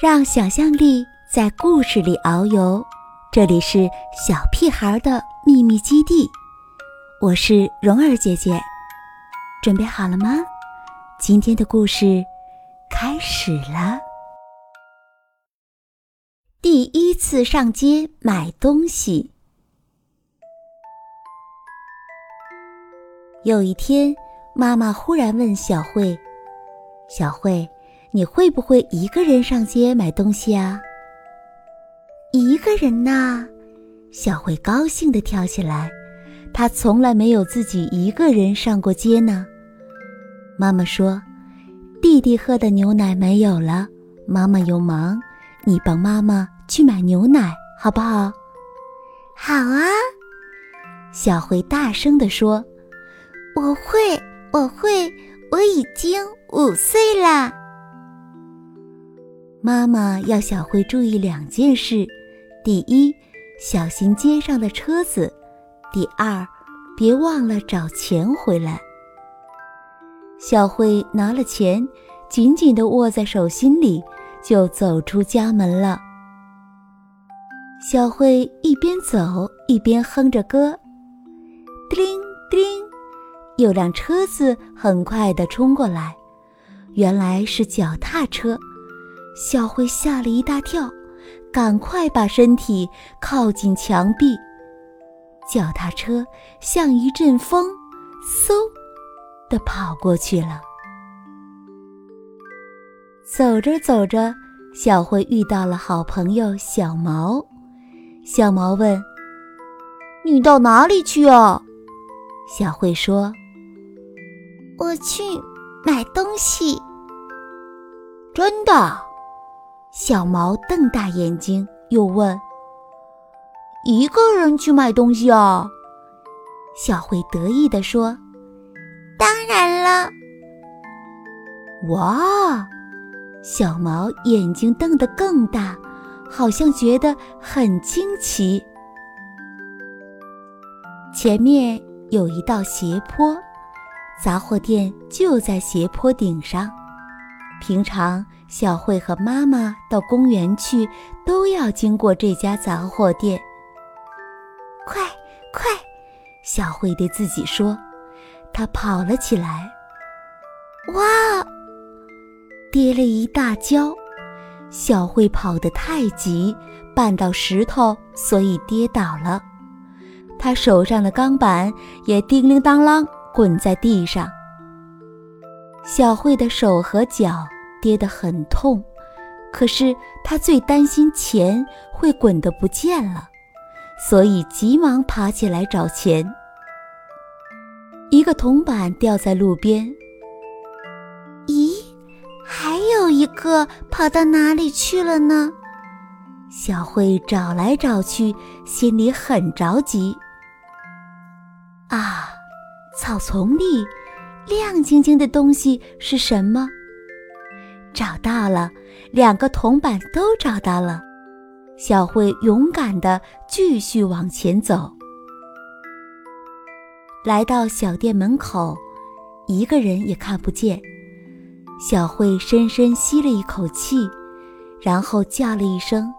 让想象力在故事里遨游。这里是小屁孩的秘密基地，我是蓉儿姐姐，准备好了吗？今天的故事开始了。第一次上街买东西。有一天，妈妈忽然问小慧：“小慧。”你会不会一个人上街买东西啊？一个人呐，小慧高兴地跳起来。她从来没有自己一个人上过街呢。妈妈说：“弟弟喝的牛奶没有了，妈妈有忙，你帮妈妈去买牛奶好不好？”“好啊！”小慧大声地说：“我会，我会，我已经五岁啦。”妈妈要小慧注意两件事：第一，小心街上的车子；第二，别忘了找钱回来。小慧拿了钱，紧紧地握在手心里，就走出家门了。小慧一边走一边哼着歌：“叮叮，有辆车子很快地冲过来，原来是脚踏车。”小慧吓了一大跳，赶快把身体靠近墙壁。脚踏车像一阵风，嗖的跑过去了。走着走着，小慧遇到了好朋友小毛。小毛问：“你到哪里去啊？”小慧说：“我去买东西。”真的。小毛瞪大眼睛，又问：“一个人去买东西啊？”小慧得意地说：“当然了。”哇！小毛眼睛瞪得更大，好像觉得很惊奇。前面有一道斜坡，杂货店就在斜坡顶上。平常。小慧和妈妈到公园去，都要经过这家杂货店。快，快！小慧对自己说。她跑了起来。哇！跌了一大跤。小慧跑得太急，绊到石头，所以跌倒了。她手上的钢板也叮铃当啷滚在地上。小慧的手和脚。跌得很痛，可是她最担心钱会滚得不见了，所以急忙爬起来找钱。一个铜板掉在路边，咦，还有一个跑到哪里去了呢？小慧找来找去，心里很着急。啊，草丛里亮晶晶的东西是什么？找到了，两个铜板都找到了。小慧勇敢地继续往前走，来到小店门口，一个人也看不见。小慧深深吸了一口气，然后叫了一声：“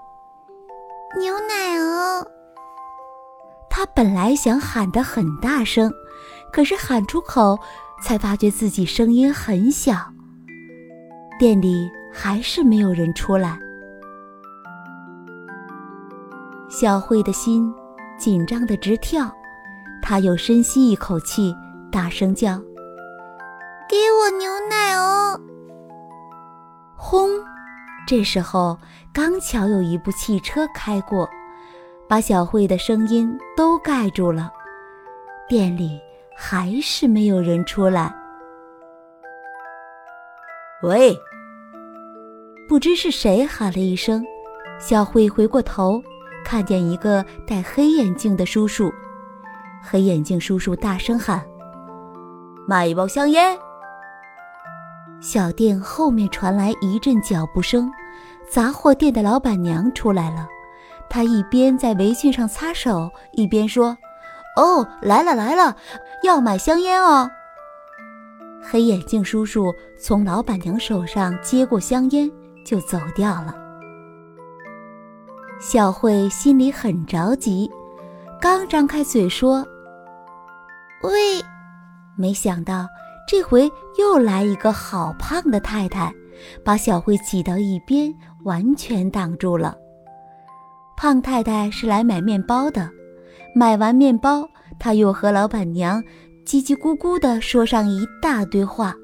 牛奶哦！”她本来想喊得很大声，可是喊出口，才发觉自己声音很小。店里还是没有人出来，小慧的心紧张的直跳，她又深吸一口气，大声叫：“给我牛奶哦！”轰！这时候刚巧有一部汽车开过，把小慧的声音都盖住了。店里还是没有人出来。喂！不知是谁喊了一声，小慧回过头，看见一个戴黑眼镜的叔叔。黑眼镜叔叔大声喊：“买一包香烟。”小店后面传来一阵脚步声，杂货店的老板娘出来了。她一边在围裙上擦手，一边说：“哦，来了来了，要买香烟哦。”黑眼镜叔叔从老板娘手上接过香烟。就走掉了。小慧心里很着急，刚张开嘴说：“喂！”没想到这回又来一个好胖的太太，把小慧挤到一边，完全挡住了。胖太太是来买面包的，买完面包，他又和老板娘叽叽咕咕地说上一大堆话，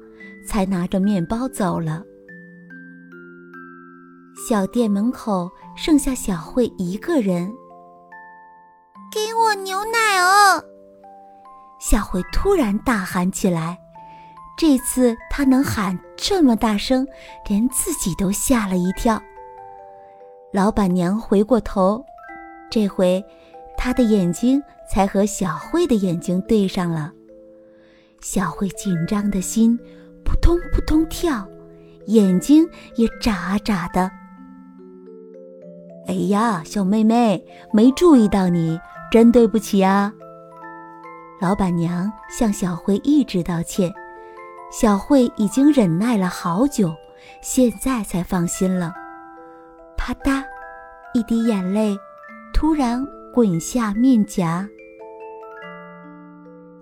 才拿着面包走了。小店门口剩下小慧一个人。给我牛奶哦！小慧突然大喊起来，这次她能喊这么大声，连自己都吓了一跳。老板娘回过头，这回她的眼睛才和小慧的眼睛对上了。小慧紧张的心扑通扑通跳，眼睛也眨眨的。哎呀，小妹妹，没注意到你，真对不起啊！老板娘向小慧一直道歉，小慧已经忍耐了好久，现在才放心了。啪嗒，一滴眼泪突然滚下面颊。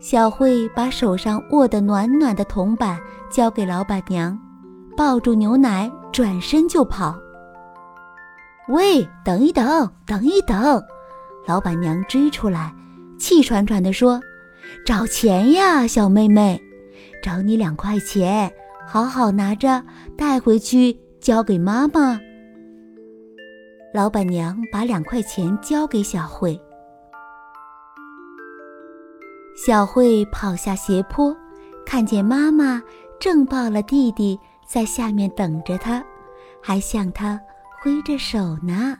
小慧把手上握得暖暖的铜板交给老板娘，抱住牛奶，转身就跑。喂，等一等，等一等！老板娘追出来，气喘喘地说。找钱呀，小妹妹，找你两块钱，好好拿着带回去交给妈妈。老板娘把两块钱交给小慧，小慧跑下斜坡，看见妈妈正抱了弟弟在下面等着她，还向她挥着手呢。